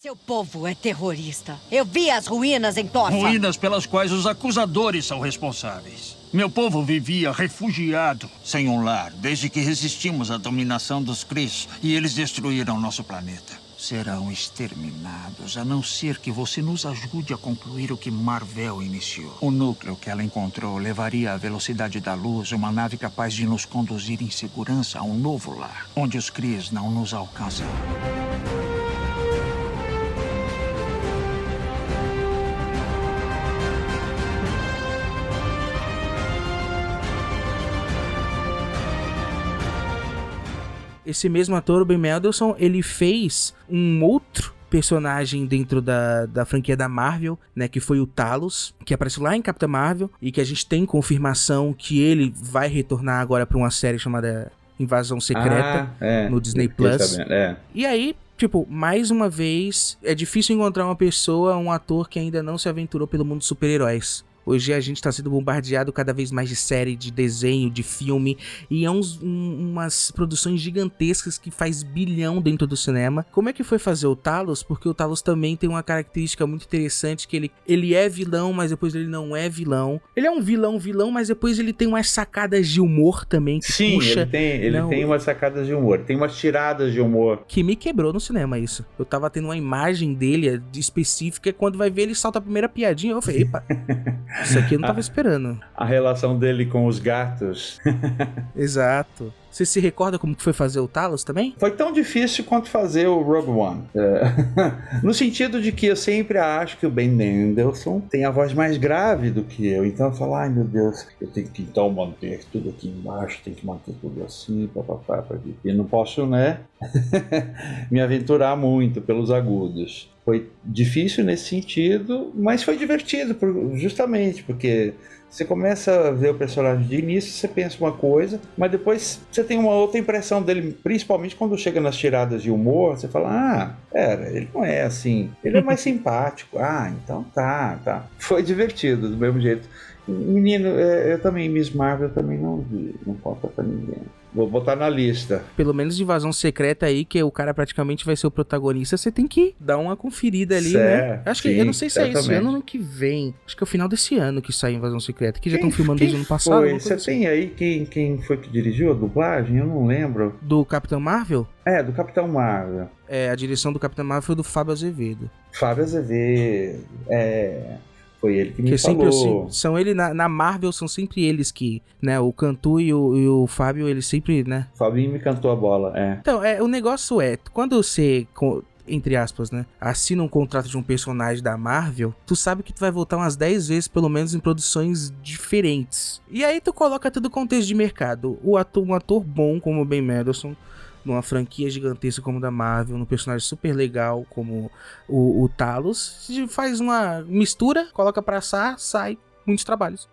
[SPEAKER 14] Seu povo é terrorista. Eu vi as ruínas em Torfa.
[SPEAKER 15] Ruínas pelas quais os acusadores são responsáveis. Meu povo vivia refugiado, sem um lar, desde que resistimos à dominação dos Cris e eles destruíram nosso planeta. Serão exterminados, a não ser que você nos ajude a concluir o que Marvel iniciou. O núcleo que ela encontrou levaria à velocidade da luz uma nave capaz de nos conduzir em segurança a um novo lar, onde os Cris não nos alcançam.
[SPEAKER 5] Esse mesmo ator, o Ben Mendelsohn, ele fez um outro personagem dentro da, da franquia da Marvel, né, que foi o Talos, que apareceu lá em Capitã Marvel e que a gente tem confirmação que ele vai retornar agora para uma série chamada Invasão Secreta
[SPEAKER 6] ah, é,
[SPEAKER 5] no Disney Plus. É. E aí, tipo, mais uma vez, é difícil encontrar uma pessoa, um ator que ainda não se aventurou pelo mundo dos super-heróis. Hoje a gente está sendo bombardeado cada vez mais de série, de desenho, de filme, e é uns, um, umas produções gigantescas que faz bilhão dentro do cinema. Como é que foi fazer o Talos? Porque o Talos também tem uma característica muito interessante, que ele, ele é vilão, mas depois ele não é vilão. Ele é um vilão, vilão, mas depois ele tem umas sacadas de humor também. Que
[SPEAKER 6] Sim,
[SPEAKER 5] puxa,
[SPEAKER 6] ele, tem, ele não, tem umas sacadas de humor, tem umas tiradas de humor.
[SPEAKER 5] Que me quebrou no cinema isso. Eu tava tendo uma imagem dele específica, quando vai ver ele salta a primeira piadinha, eu falei, epa... Isso aqui eu não tava esperando.
[SPEAKER 6] A relação dele com os gatos.
[SPEAKER 5] Exato. Você se recorda como foi fazer o Talos também?
[SPEAKER 6] Foi tão difícil quanto fazer o Rogue One. É. no sentido de que eu sempre acho que o Ben Mendelsohn tem a voz mais grave do que eu. Então eu falo, ai meu Deus, eu tenho que então manter tudo aqui embaixo, tenho que manter tudo assim, papapá, e não posso, né, me aventurar muito pelos agudos. Foi difícil nesse sentido, mas foi divertido, justamente porque você começa a ver o personagem de início, você pensa uma coisa, mas depois você tem uma outra impressão dele, principalmente quando chega nas tiradas de humor, você fala: ah, pera, ele não é assim, ele é mais simpático. Ah, então tá, tá. Foi divertido do mesmo jeito. Menino, é, eu também, Miss Marvel, também não vi, não conta pra ninguém. Vou botar na lista.
[SPEAKER 5] Pelo menos invasão secreta aí, que o cara praticamente vai ser o protagonista, você tem que dar uma conferida ali, né? Acho que eu não sei se é esse ano ou ano que vem. Acho que é o final desse ano que sai invasão secreta, que já estão filmando desde o ano passado.
[SPEAKER 6] Você assim. tem aí quem, quem foi que dirigiu a dublagem? Eu não lembro.
[SPEAKER 5] Do Capitão Marvel?
[SPEAKER 6] É, do Capitão Marvel.
[SPEAKER 5] É, a direção do Capitão Marvel foi do Fábio Azevedo.
[SPEAKER 6] Fábio Azevedo. É. Foi ele que me
[SPEAKER 5] Que sempre
[SPEAKER 6] falou.
[SPEAKER 5] assim, são ele na, na Marvel são sempre eles que, né, o Cantu e o, e o Fábio, eles sempre, né?
[SPEAKER 6] Fabinho me cantou a bola, é.
[SPEAKER 5] Então, é, o negócio é, quando você entre aspas, né, assina um contrato de um personagem da Marvel, tu sabe que tu vai voltar umas 10 vezes pelo menos em produções diferentes. E aí tu coloca todo o contexto de mercado. O ator, um ator bom como o Ben Mendelsohn, numa franquia gigantesca como da Marvel, num personagem super legal como o, o Talos, faz uma mistura, coloca pra assar, sai muitos trabalhos.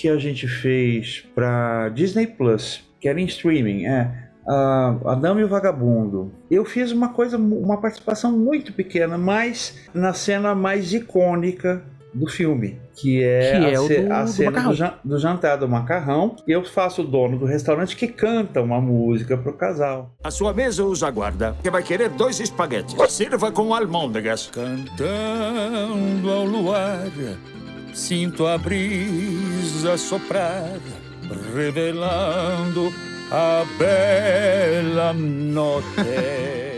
[SPEAKER 6] Que a gente fez pra Disney Plus, que era em streaming, é. ah, A Dama e o Vagabundo. Eu fiz uma coisa, uma participação muito pequena, mas na cena mais icônica do filme, que é,
[SPEAKER 5] Que
[SPEAKER 6] a,
[SPEAKER 5] é o
[SPEAKER 6] ce-
[SPEAKER 5] do-
[SPEAKER 6] a
[SPEAKER 5] do
[SPEAKER 6] cena do, jan- do jantar do macarrão. Eu faço o dono do restaurante que canta uma música pro casal.
[SPEAKER 3] A sua mesa os aguarda, que vai querer dois espaguetes. Sirva com almôndegas.
[SPEAKER 15] Cantando ao luar, sinto a brisa soprar, revelando a bela noite.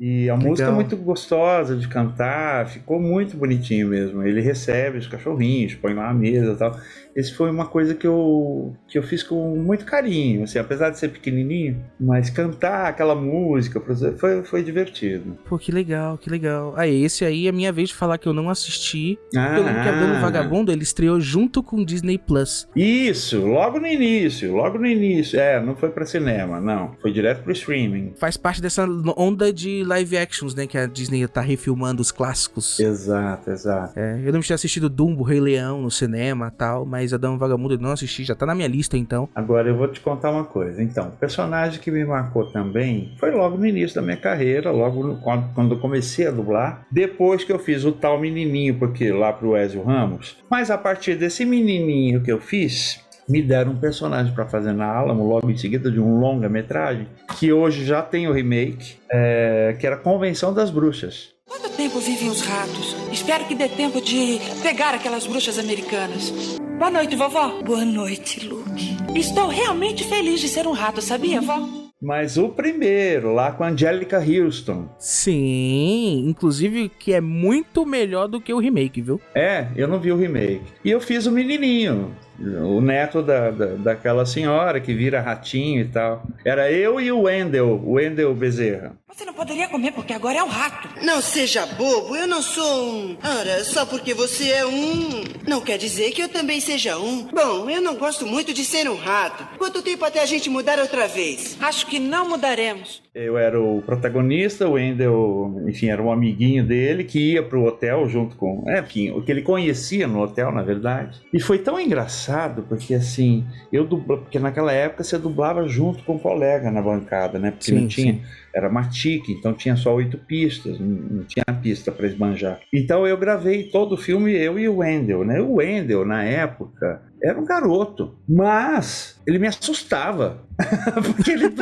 [SPEAKER 6] E a
[SPEAKER 5] Legal.
[SPEAKER 6] música é muito gostosa de cantar, ficou muito bonitinho mesmo. Ele recebe os cachorrinhos, põe lá na mesa e tal. Esse foi uma coisa que eu, que eu fiz com muito carinho, assim, apesar de ser pequenininho, mas cantar aquela música foi, foi divertido.
[SPEAKER 5] Pô, que legal, que legal. Aí, esse aí é minha vez de falar que eu não assisti.
[SPEAKER 6] Ah.
[SPEAKER 5] eu lembro que a Vagabundo, ele estreou junto com o Disney Plus.
[SPEAKER 6] Isso, logo no início, logo no início. É, não foi pra cinema, não. Foi direto pro streaming.
[SPEAKER 5] Faz parte dessa onda de live actions, né? Que a Disney tá refilmando os clássicos.
[SPEAKER 6] Exato, exato.
[SPEAKER 5] É, eu lembro de ter assistido Dumbo, Rei Leão no cinema e tal, mas a Dama e o Vagabundo eu não assisti, já tá na minha lista então.
[SPEAKER 6] Agora eu vou te contar uma coisa. Então, o personagem que me marcou também foi logo no início da minha carreira, logo no- quando, quando eu comecei a dublar. Depois que eu fiz o tal menininho, porque lá pro Ezio Ramos. Mas a partir desse menininho que eu fiz, me deram um personagem para fazer na Alamo, logo em seguida de um longa-metragem, que hoje já tem o remake, é, que era Convenção das Bruxas.
[SPEAKER 16] Quanto tempo vivem os ratos? Espero que dê tempo de pegar aquelas bruxas americanas. Boa noite, vovó. Boa noite, Luke. Estou realmente feliz de ser um rato, sabia, vó?
[SPEAKER 6] Mas o primeiro, lá com a Angelica Houston.
[SPEAKER 5] Sim, inclusive que é muito melhor do que o remake, viu?
[SPEAKER 6] É, eu não vi o remake. E eu fiz o menininho, o neto da, da, daquela senhora que vira ratinho e tal. Era eu e o Wendel, o Wendel Bezerra.
[SPEAKER 16] Você não poderia comer porque agora é um rato.
[SPEAKER 17] Não seja bobo, eu não sou um. Ora, só porque você é um. Não quer dizer que eu também seja um. Bom, eu não gosto muito de ser um rato. Quanto tempo até a gente mudar outra vez?
[SPEAKER 16] Acho que não mudaremos.
[SPEAKER 6] Eu era o protagonista, o Wendel, enfim, era um amiguinho dele que ia pro hotel junto com. É, enfim, o que ele conhecia no hotel, na verdade. E foi tão engraçado, porque assim, eu dubla, porque naquela época você dublava junto com um colega na bancada, né? Porque
[SPEAKER 5] Sim,
[SPEAKER 6] não tinha.
[SPEAKER 5] sim.
[SPEAKER 6] Era matique, então tinha só oito pistas, não, não tinha pista para esbanjar. Então eu gravei todo o filme, eu e o Wendel, né? O Wendel, na época, era um garoto, mas ele me assustava. Porque ele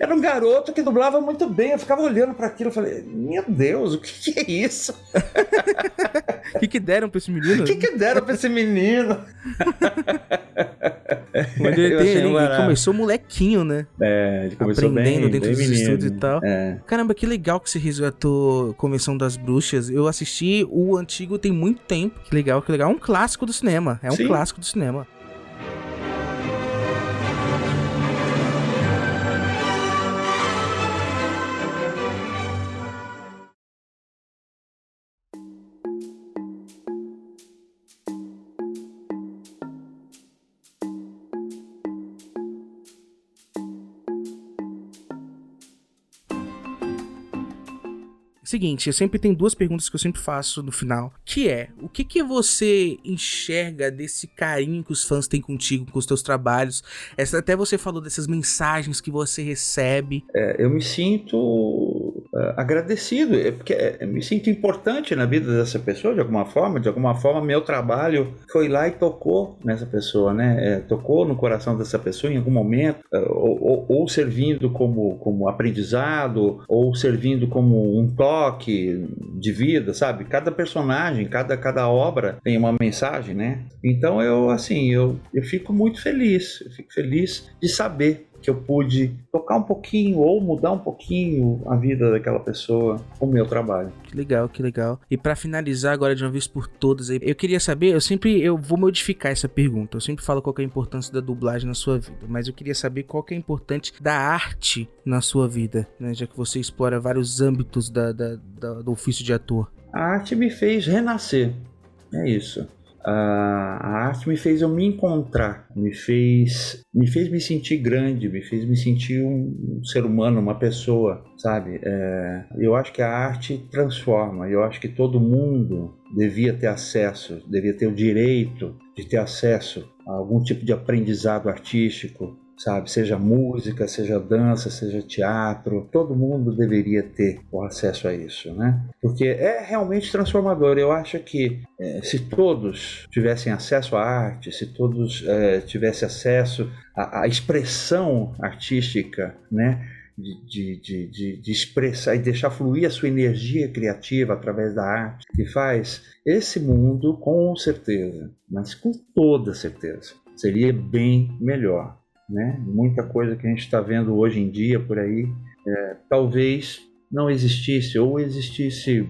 [SPEAKER 6] era um garoto que dublava muito bem. Eu ficava olhando para aquilo e falei: Meu Deus, o que, que é isso?
[SPEAKER 5] O que, que deram pra esse menino?
[SPEAKER 6] O que, que deram para esse menino?
[SPEAKER 5] Quando ele, tem- ele
[SPEAKER 6] barato.
[SPEAKER 5] começou molequinho, né?
[SPEAKER 6] É, ele começou
[SPEAKER 5] Aprendendo
[SPEAKER 6] bem,
[SPEAKER 5] dentro
[SPEAKER 6] bem
[SPEAKER 5] dos
[SPEAKER 6] menino.
[SPEAKER 5] estúdios e tal.
[SPEAKER 6] É.
[SPEAKER 5] Caramba, que legal que você resgatou Convenção das Bruxas. Eu assisti o antigo tem muito tempo. Que legal, que legal. É um clássico do cinema. É um
[SPEAKER 6] Sim.
[SPEAKER 5] clássico do cinema. Seguinte, eu sempre tenho duas perguntas que eu sempre faço no final, que é, o que que você enxerga desse carinho que os fãs têm contigo, com os teus trabalhos? Essa, até você falou dessas mensagens que você recebe.
[SPEAKER 6] É, eu me sinto agradecido, é porque é, me sinto importante na vida dessa pessoa de alguma forma, de alguma forma meu trabalho foi lá e tocou nessa pessoa, né? É, tocou no coração dessa pessoa em algum momento, uh, ou, ou, ou, servindo como, como aprendizado, ou servindo como um toque de vida, sabe? Cada personagem, cada, cada obra tem uma mensagem, né? Então eu, assim, eu, eu fico muito feliz, eu fico feliz de saber que eu pude tocar um pouquinho ou mudar um pouquinho a vida daquela pessoa com o meu trabalho.
[SPEAKER 5] Que legal, que legal. E para finalizar agora de uma vez por todas, eu queria saber, eu sempre eu vou modificar essa pergunta. Eu sempre falo qual é a importância da dublagem na sua vida, mas eu queria saber qual é a importância da arte na sua vida, né? Já que você explora vários âmbitos da, da, da do ofício de ator.
[SPEAKER 6] A arte me fez renascer. É isso a arte me fez eu me encontrar, me fez me fez me sentir grande, me fez me sentir um, ser humano, uma pessoa, sabe? É, eu acho que a arte transforma. Eu acho que todo mundo devia ter acesso, devia ter o direito de ter acesso a algum tipo de aprendizado artístico, sabe? Seja música, seja dança, seja teatro, todo mundo deveria ter o acesso a isso, né? Porque é realmente transformador. Eu acho que é, se todos tivessem acesso à arte, se todos é, tivessem acesso à, à expressão artística, né? De, de, de, de, expressar e deixar fluir a sua energia criativa através da arte que faz, esse mundo, com certeza, mas com toda certeza, seria bem melhor né? Muita coisa que a gente está vendo hoje em dia por aí, é, talvez não existisse ou existisse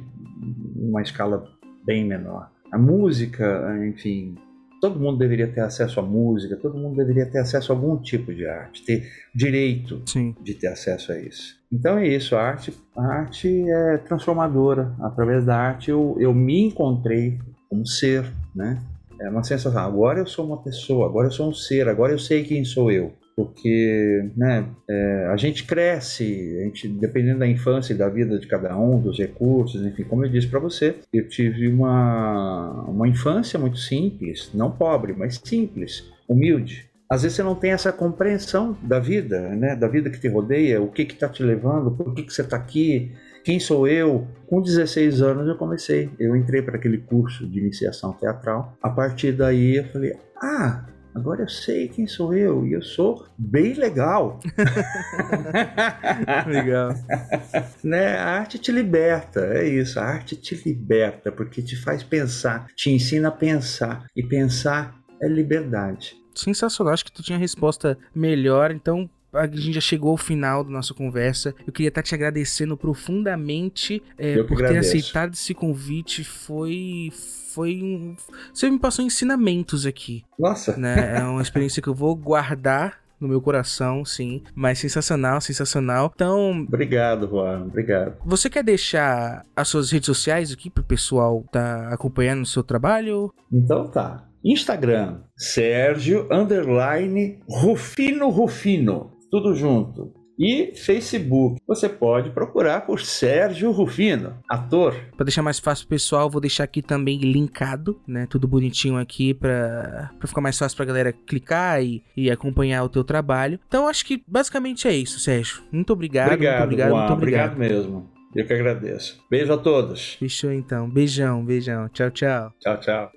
[SPEAKER 6] uma escala bem menor. A música, enfim, todo mundo deveria ter acesso à música, todo mundo deveria ter acesso a algum tipo de arte, ter direito Sim. de ter acesso a isso. Então é isso, a arte, a arte é transformadora. Através da arte eu, eu me encontrei como ser, né? É uma sensação. Agora eu sou uma pessoa, agora eu sou um ser, agora eu sei quem sou eu. Porque né, é, a gente cresce, a gente, dependendo da infância e da vida de cada um, dos recursos, enfim, como eu disse para você, eu tive uma, uma infância muito simples, não pobre, mas simples, humilde às vezes você não tem essa compreensão da vida, né? Da vida que te rodeia, o que que tá te levando, por que que você está aqui, quem sou eu? Com 16 anos eu comecei. Eu entrei para aquele curso de iniciação teatral. A partir daí eu falei: "Ah, agora eu sei quem sou eu e eu sou bem legal.
[SPEAKER 5] legal.
[SPEAKER 6] né? A arte te liberta, é isso. A arte te liberta porque te faz pensar, te ensina a pensar e pensar é liberdade.
[SPEAKER 5] Sensacional, acho que tu tinha resposta melhor, então a gente já chegou ao final da nossa conversa. Eu queria estar te agradecendo profundamente é, por ter aceitado esse convite. Foi. Foi um. Você me passou ensinamentos aqui.
[SPEAKER 6] Nossa!
[SPEAKER 5] Né? É uma experiência que eu vou guardar no meu coração, sim. Mas sensacional, sensacional. Então.
[SPEAKER 6] Obrigado, Juan. Obrigado.
[SPEAKER 5] Você quer deixar as suas redes sociais aqui pro pessoal tá acompanhando o seu trabalho?
[SPEAKER 6] Então tá. Instagram, Sérgio Underline Rufino Rufino tudo junto. E Facebook, você pode procurar por Sérgio Rufino, ator.
[SPEAKER 5] Para deixar mais fácil pessoal, vou deixar aqui também linkado, né? Tudo bonitinho aqui para ficar mais fácil pra galera clicar e, e acompanhar o teu trabalho. Então acho que basicamente é isso, Sérgio. Muito obrigado,
[SPEAKER 6] obrigado
[SPEAKER 5] muito obrigado,
[SPEAKER 6] Juan,
[SPEAKER 5] muito obrigado.
[SPEAKER 6] Obrigado mesmo. Eu que agradeço. Beijo a todos.
[SPEAKER 5] Fechou então. Beijão, beijão. Tchau, tchau.
[SPEAKER 6] Tchau, tchau.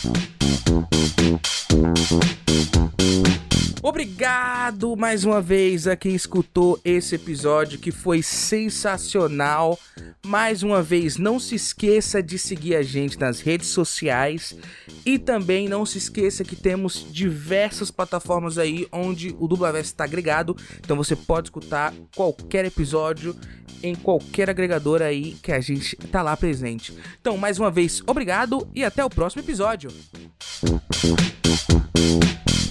[SPEAKER 6] Thank you.
[SPEAKER 5] Obrigado mais uma vez a quem escutou esse episódio que foi sensacional. Mais uma vez, não se esqueça de seguir a gente nas redes sociais e também não se esqueça que temos diversas plataformas aí onde o Dublaverso está agregado. Então você pode escutar qualquer episódio em qualquer agregador aí que a gente tá lá presente. Então, mais uma vez, obrigado e até o próximo episódio.